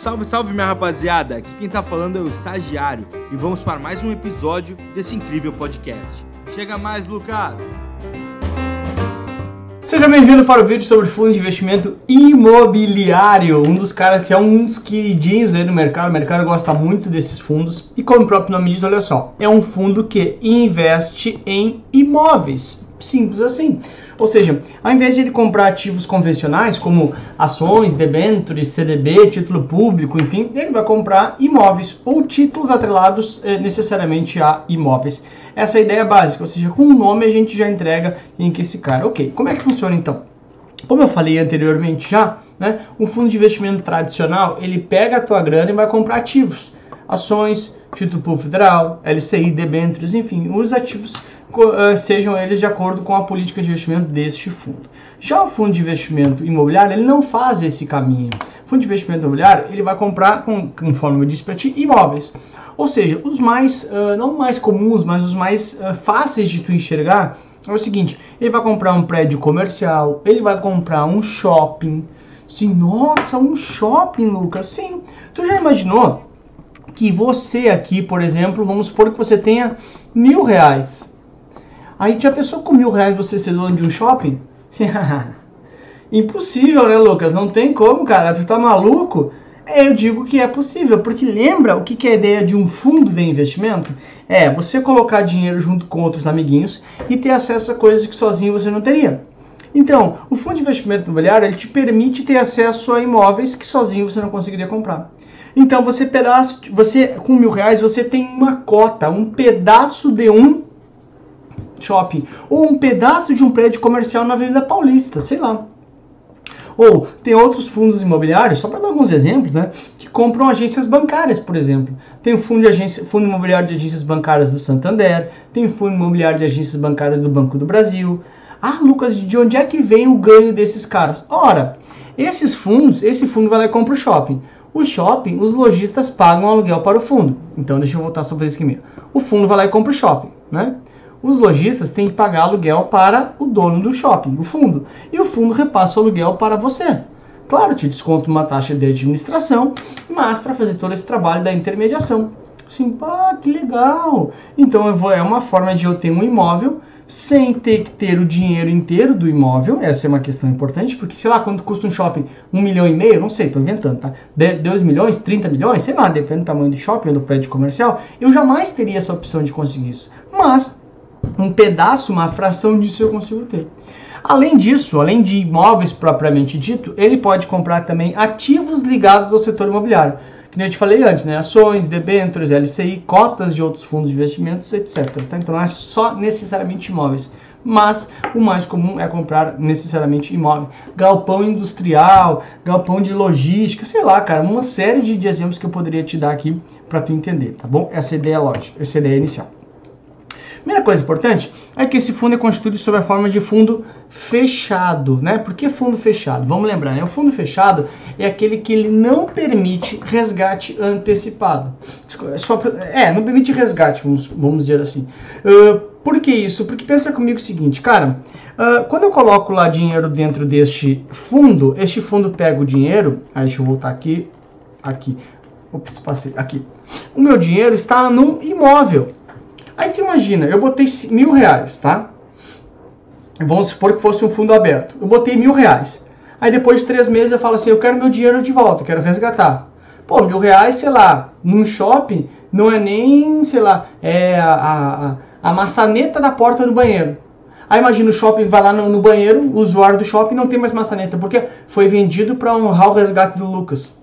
Salve, salve minha rapaziada! Aqui quem tá falando é o Estagiário e vamos para mais um episódio desse incrível podcast. Chega mais, Lucas! Seja bem-vindo para o vídeo sobre fundo de investimento imobiliário, um dos caras que é um dos queridinhos aí do mercado, o mercado gosta muito desses fundos e como o próprio nome diz, olha só, é um fundo que investe em imóveis, simples assim. Ou seja, ao invés de ele comprar ativos convencionais, como ações, debêntures, CDB, título público, enfim, ele vai comprar imóveis ou títulos atrelados eh, necessariamente a imóveis. Essa é a ideia básica, ou seja, com o nome a gente já entrega em que esse cara. Ok, como é que funciona então? Como eu falei anteriormente já, né, um fundo de investimento tradicional, ele pega a tua grana e vai comprar ativos, ações, título público federal, LCI, debêntures, enfim, os ativos eh, sejam eles de acordo com a política de investimento deste fundo. Já o fundo de investimento imobiliário, ele não faz esse caminho. O fundo de investimento imobiliário, ele vai comprar, conforme eu disse para ti, imóveis. Ou seja, os mais, uh, não mais comuns, mas os mais uh, fáceis de tu enxergar, é o seguinte, ele vai comprar um prédio comercial, ele vai comprar um shopping. Sim, nossa, um shopping, Lucas. Sim, tu já imaginou que você aqui, por exemplo, vamos supor que você tenha mil reais Aí já pensou com mil reais você ser dono de um shopping? Impossível, né, Lucas? Não tem como, cara. Tu tá maluco? É, eu digo que é possível, porque lembra o que é a ideia de um fundo de investimento? É você colocar dinheiro junto com outros amiguinhos e ter acesso a coisas que sozinho você não teria. Então, o fundo de investimento imobiliário ele te permite ter acesso a imóveis que sozinho você não conseguiria comprar. Então, você pedaço, você com mil reais você tem uma cota, um pedaço de um shopping, ou um pedaço de um prédio comercial na Avenida Paulista, sei lá. Ou tem outros fundos imobiliários, só para dar alguns exemplos, né, que compram agências bancárias, por exemplo. Tem o fundo, de agência, fundo imobiliário de agências bancárias do Santander, tem o fundo imobiliário de agências bancárias do Banco do Brasil. Ah, Lucas, de onde é que vem o ganho desses caras? Ora, esses fundos, esse fundo vai lá e compra o shopping. O shopping, os lojistas pagam aluguel para o fundo. Então, deixa eu voltar sobre esse aqui mesmo. O fundo vai lá e compra o shopping, né? os lojistas têm que pagar aluguel para o dono do shopping, o fundo, e o fundo repassa o aluguel para você. Claro, te desconto uma taxa de administração, mas para fazer todo esse trabalho da intermediação. Sim, pá, que legal! Então eu vou, é uma forma de eu ter um imóvel sem ter que ter o dinheiro inteiro do imóvel. Essa é uma questão importante, porque sei lá quanto custa um shopping, um milhão e meio, não sei, estou inventando, tá? 2 milhões, 30 milhões, sei lá, depende do tamanho do shopping ou do prédio comercial, eu jamais teria essa opção de conseguir isso. Mas um pedaço, uma fração disso eu consigo ter. Além disso, além de imóveis propriamente dito, ele pode comprar também ativos ligados ao setor imobiliário. Que eu te falei antes, né? Ações, debêntures, LCI, cotas de outros fundos de investimentos, etc. Tá? Então não é só necessariamente imóveis. Mas o mais comum é comprar necessariamente imóvel. Galpão industrial, galpão de logística, sei lá, cara, uma série de, exemplos que eu poderia te dar aqui para tu entender, tá bom? Essa é ideia lógica, essa é ideia inicial. Primeira coisa importante é que esse fundo é constituído sob a forma de fundo fechado, né? Por que fundo fechado? Vamos lembrar, né? O fundo fechado é aquele que ele não permite resgate antecipado. Só, é, não permite resgate, vamos, vamos dizer assim. Uh, por que isso? Porque pensa comigo o seguinte, cara, uh, quando eu coloco lá dinheiro dentro deste fundo, este fundo pega o dinheiro, aí deixa eu voltar aqui, aqui, ops, passei, aqui. O meu dinheiro está num imóvel, Aí tu imagina, eu botei mil reais, tá? Vamos supor que fosse um fundo aberto. Eu botei mil reais. Aí depois de três meses eu falo assim, eu quero meu dinheiro de volta, quero resgatar. Pô, mil reais, sei lá, num shopping não é nem, sei lá, é a, a, a maçaneta da porta do banheiro. Aí imagina o shopping vai lá no, no, banheiro, o usuário do shopping não tem mais maçaneta, porque foi vendido para honrar o resgate do Lucas.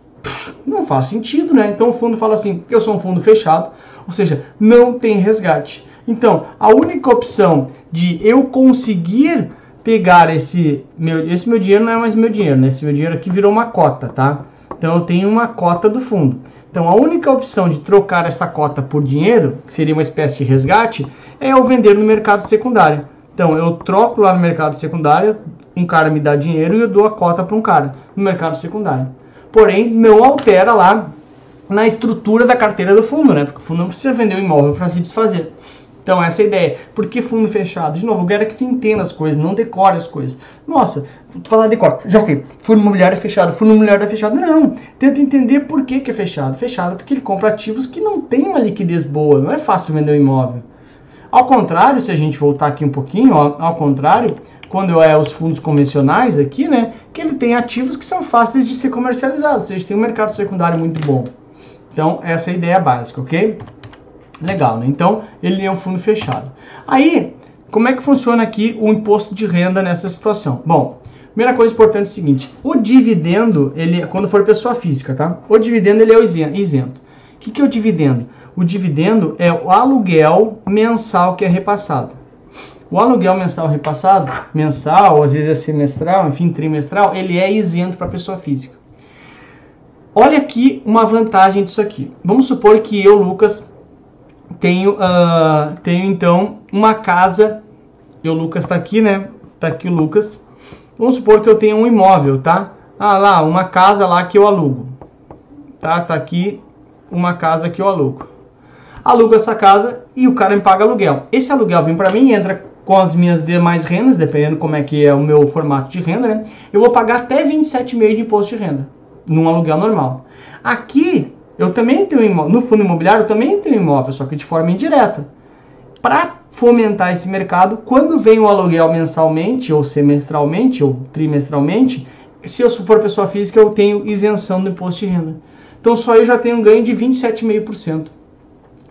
Não faz sentido, né? Então o fundo fala assim: eu sou um fundo fechado, ou seja, não tem resgate. Então, a única opção de eu conseguir pegar esse meu, esse meu dinheiro não é mais meu dinheiro, né? Esse meu dinheiro aqui virou uma cota, tá? Então eu tenho uma cota do fundo. Então a única opção de trocar essa cota por dinheiro, que seria uma espécie de resgate, é eu vender no mercado secundário. Então eu troco lá no mercado secundário, um cara me dá dinheiro e eu dou a cota para um cara no mercado secundário. Porém, não altera lá na estrutura da carteira do fundo, né? Porque o fundo não precisa vender o imóvel para se desfazer. Então, essa é a ideia. Por que fundo fechado? De novo, eu quero que tu entenda as coisas, não decore as coisas. Nossa, tu falar decora, já sei, fundo imobiliário é fechado, fundo imobiliário é fechado. Não, tenta entender por que, que é fechado. Fechado porque ele compra ativos que não tem uma liquidez boa, não é fácil vender um imóvel. Ao contrário, se a gente voltar aqui um pouquinho, ó, ao contrário, quando é os fundos convencionais aqui, né, que ele tem ativos que são fáceis de ser comercializados, ou seja, tem um mercado secundário muito bom. Então, essa é a ideia básica, ok? Legal, né? Então, ele é um fundo fechado. Aí, como é que funciona aqui o imposto de renda nessa situação? Bom, primeira coisa importante é o seguinte, o dividendo, ele quando for pessoa física, tá? O dividendo ele é isento. O que, que é o dividendo? O dividendo é o aluguel mensal que é repassado. O aluguel mensal repassado, mensal, às vezes é semestral, enfim, trimestral, ele é isento para pessoa física. Olha aqui uma vantagem disso aqui. Vamos supor que eu, Lucas, tenho, uh, tenho então uma casa. E o Lucas está aqui, né? Está aqui o Lucas. Vamos supor que eu tenho um imóvel, tá? Ah, lá, uma casa lá que eu alugo. Tá? Tá aqui uma casa que eu alugo. Alugo essa casa e o cara me paga aluguel. Esse aluguel vem para mim entra com as minhas demais rendas, dependendo como é que é o meu formato de renda, né? Eu vou pagar até 27,5 de imposto de renda num aluguel normal. Aqui eu também tenho no fundo imobiliário eu também tenho imóvel, só que de forma indireta. Para fomentar esse mercado, quando vem o aluguel mensalmente, ou semestralmente, ou trimestralmente, se eu for pessoa física, eu tenho isenção do imposto de renda. Então só eu já tenho um ganho de 27,5%.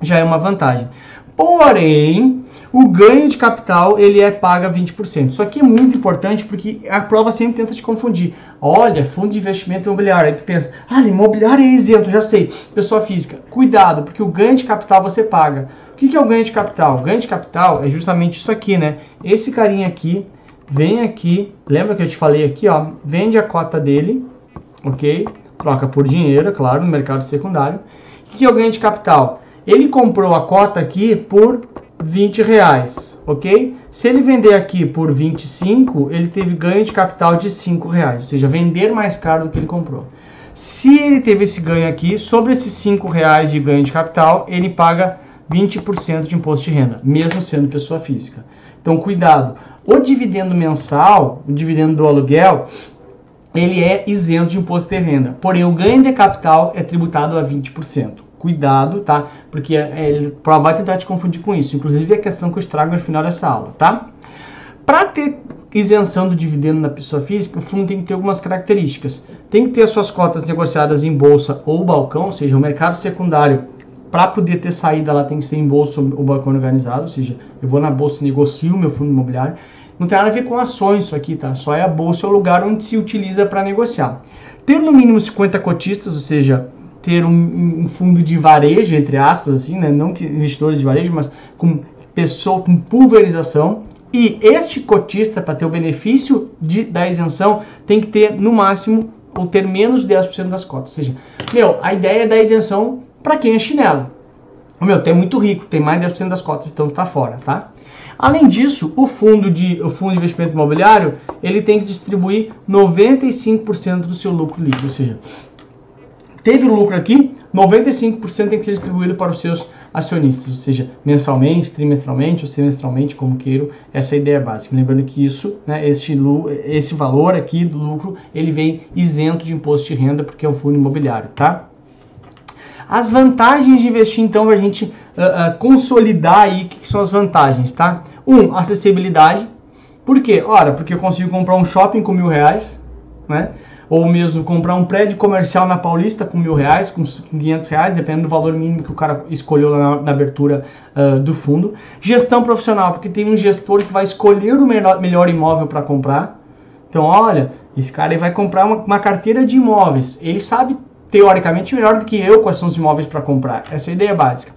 Já é uma vantagem. Porém, o ganho de capital ele é paga 20%. Isso aqui é muito importante porque a prova sempre tenta te confundir. Olha, fundo de investimento imobiliário. Aí tu pensa, ah, imobiliário é isento, já sei. Pessoa física, cuidado, porque o ganho de capital você paga. O que é o ganho de capital? O ganho de capital é justamente isso aqui, né? Esse carinha aqui vem aqui, lembra que eu te falei aqui, ó, vende a cota dele, ok? Troca por dinheiro, é claro, no mercado secundário. O que é o ganho de capital? Ele comprou a cota aqui por 20 reais, ok? Se ele vender aqui por 25, ele teve ganho de capital de 5 reais, ou seja, vender mais caro do que ele comprou. Se ele teve esse ganho aqui, sobre esses 5 reais de ganho de capital, ele paga 20% de imposto de renda, mesmo sendo pessoa física. Então, cuidado. O dividendo mensal, o dividendo do aluguel, ele é isento de imposto de renda. Porém, o ganho de capital é tributado a 20% cuidado, tá? Porque é, ele vai tentar te confundir com isso. Inclusive a questão que eu trago no final dessa aula, tá? Para ter isenção do dividendo na pessoa física, o fundo tem que ter algumas características. Tem que ter as suas cotas negociadas em bolsa ou balcão, ou seja, o mercado secundário, para poder ter saída, ela tem que ser em bolsa ou balcão organizado, ou seja, eu vou na bolsa e negocio meu fundo imobiliário. Não tem nada a ver com ações isso aqui, tá? Só é a bolsa, é o lugar onde se utiliza para negociar. Ter no mínimo 50 cotistas, ou seja, ter um, um, fundo de varejo, entre aspas, assim, né? não que investidores de varejo, mas com pessoa com pulverização. E este cotista, para ter o benefício de, da isenção, tem que ter no máximo ou ter menos de 10% das cotas. Ou seja, meu, a ideia é da isenção para quem é chinelo. Meu, tem muito rico, tem mais de 10% das cotas, então tá fora, tá? Além disso, o fundo de, o fundo de investimento imobiliário, ele tem que distribuir 95% do seu lucro líquido, ou seja, teve lucro aqui, 95% tem que ser distribuído para os seus acionistas, ou seja, mensalmente, trimestralmente ou semestralmente, como queiro, essa é a ideia básica. Lembrando que isso, né, este, esse valor aqui do lucro, ele vem isento de imposto de renda porque é um fundo imobiliário, tá? As vantagens de investir, então, a gente uh, uh, consolidar aí o que, que, são as vantagens, tá? Um, acessibilidade. Por quê? Ora, porque eu consigo comprar um shopping com mil reais, né? Ou mesmo comprar um prédio comercial na Paulista com mil reais, com 500 reais, dependendo do valor mínimo que o cara escolheu na, na abertura uh, do fundo. Gestão profissional, porque tem um gestor que vai escolher o melhor, melhor imóvel para comprar. Então, olha, esse cara vai comprar uma, uma, carteira de imóveis. Ele sabe, teoricamente, melhor do que eu quais são os imóveis para comprar. Essa é a ideia básica.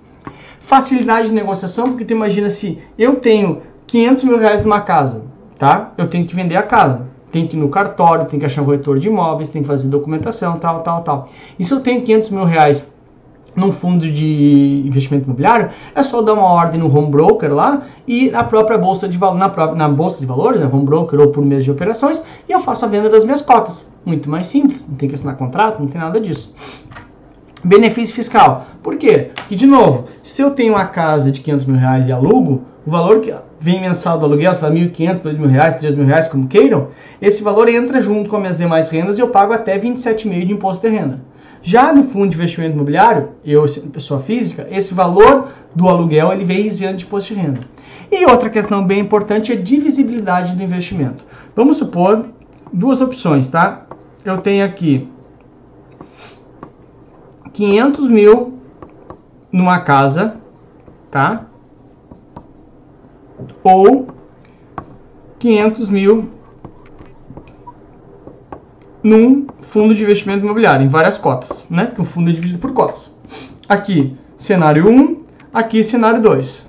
Facilidade de negociação, porque tu imagina se eu tenho 500 mil reais numa casa, tá? Eu tenho que vender a casa tem que ir no cartório, tem que achar um corretor de imóveis, tem que fazer documentação, tal, tal, tal. E se eu tenho 500 mil reais num fundo de investimento imobiliário, é só dar uma ordem no home broker lá e na própria bolsa de na, própria, na bolsa de valores, né, home broker ou por mês de operações, e eu faço a venda das minhas cotas. Muito mais simples, não tem que assinar contrato, não tem nada disso. Benefício fiscal. Por quê? Porque, de novo, se eu tenho uma casa de 500 mil reais e alugo, o valor que vem mensal do aluguel, sei lá, 1.500, 2 mil reais, 3 mil reais, como queiram, esse valor entra junto com as minhas demais rendas e eu pago até 27,5% de imposto de renda. Já no fundo de investimento imobiliário, eu, pessoa física, esse valor do aluguel ele vem isento de imposto de renda. E outra questão bem importante é a divisibilidade do investimento. Vamos supor duas opções, tá? Eu tenho aqui 500 mil numa casa, tá? Ou 500 mil num fundo de investimento imobiliário, em várias cotas, né? Que o fundo é dividido por cotas. Aqui, cenário 1, aqui, cenário 2.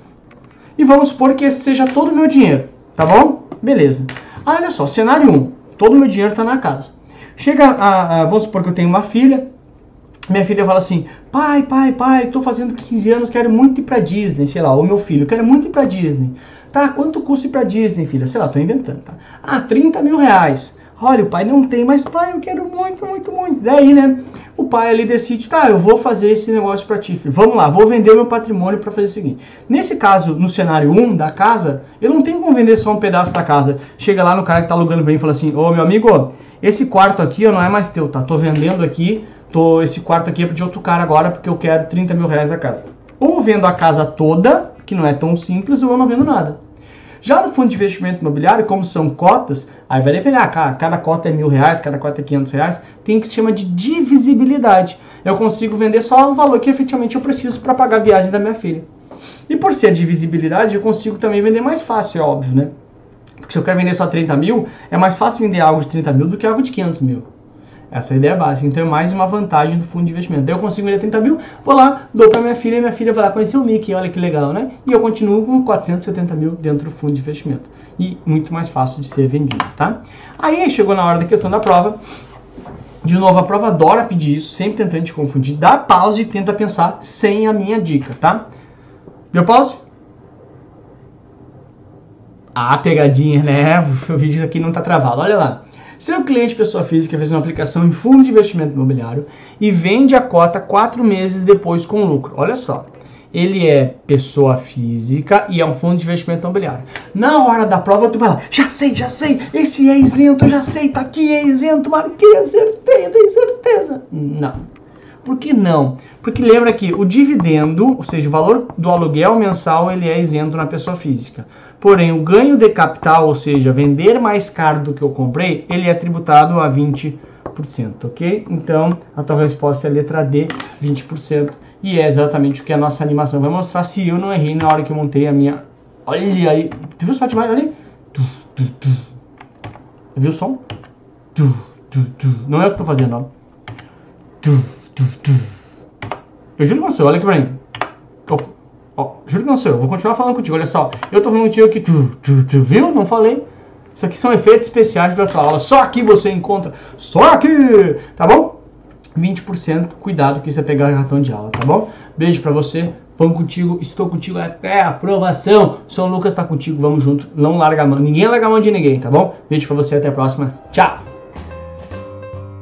E vamos supor que esse seja todo o meu dinheiro, tá bom? Beleza. Ah, olha só, cenário 1, todo o meu dinheiro está na casa. Chega a, a, vamos supor que eu tenho uma filha, minha filha fala assim: pai, pai, pai, tô fazendo 15 anos, quero muito ir pra Disney, sei lá, o meu filho, quero muito ir pra Disney. Tá, quanto custa ir pra Disney, filha? Sei lá, tô inventando, tá? Ah, 30 mil reais. Olha, o pai não tem, mas pai, eu quero muito, muito, muito. Daí, né, o pai ali decide, tá, eu vou fazer esse negócio pra ti, filho. Vamos lá, vou vender meu patrimônio para fazer o seguinte. Nesse caso, no cenário 1 da casa, eu não tenho como vender só um pedaço da casa. Chega lá no cara que tá alugando mim e fala assim, ô meu amigo, esse quarto aqui não é mais teu, tá? Tô vendendo aqui, tô, esse quarto aqui é de outro cara agora porque eu quero 30 mil reais da casa. Ou vendo a casa toda, que não é tão simples, ou eu não vendo nada. Já no fundo de investimento imobiliário, como são cotas, aí vai depender, ah, cada cota é mil reais, cada cota é 500 reais, tem o que se chama de divisibilidade. Eu consigo vender só o valor que efetivamente eu preciso para pagar a viagem da minha filha. E por ser divisibilidade, eu consigo também vender mais fácil, é óbvio, né? Porque se eu quero vender só 30 mil, é mais fácil vender algo de 30 mil do que algo de 500 mil. Essa é a ideia básica. Então é mais uma vantagem do fundo de investimento. Daí eu consigo vender 30 mil, vou lá, dou para minha filha e minha filha vai lá conhecer o Mickey, olha que legal, né? E eu continuo com 470 mil dentro do fundo de investimento. E muito mais fácil de ser vendido, tá? Aí chegou na hora da questão da prova. De novo, a prova adora pedir isso, sempre tentando te confundir. Dá pausa e tenta pensar sem a minha dica, tá? Deu pause? Ah, pegadinha, né? O vídeo aqui não tá travado. Olha lá. Seu cliente, pessoa física, fez uma aplicação em fundo de investimento imobiliário e vende a cota quatro meses depois com lucro. Olha só. Ele é pessoa física e é um fundo de investimento imobiliário. Na hora da prova, tu vai lá, já sei, já sei, esse é isento, já sei, tá aqui, é isento, marquei, acertei, tenho certeza. Não. Por que não? Porque lembra que o dividendo, ou seja, o valor do aluguel mensal, ele é isento na pessoa física. Porém, o ganho de capital, ou seja, vender mais caro do que eu comprei, ele é tributado a 20%, ok? Então, a tua resposta é a letra D, 20%. E é exatamente o que a nossa animação vai mostrar se eu não errei na hora que eu montei a minha... Olha aí, tu viu. Tu, tu, tu. Viu o som? Não é o que eu tô fazendo, ó. Eu juro não sou, olha aqui pra mim. Juro não sou eu, vou continuar falando contigo, olha só. Eu tô falando contigo aqui, tu, tu, tu viu? Não falei. Isso aqui são efeitos especiais da tua aula. Só aqui você encontra. Só aqui! Tá bom? 20%, cuidado que você pegar cartão de aula, tá bom? Beijo pra você. Vamos contigo, estou contigo até a aprovação. São Lucas tá contigo, vamos junto. Não larga a mão. Ninguém larga a mão de ninguém, tá bom? Beijo pra você, até a próxima. Tchau!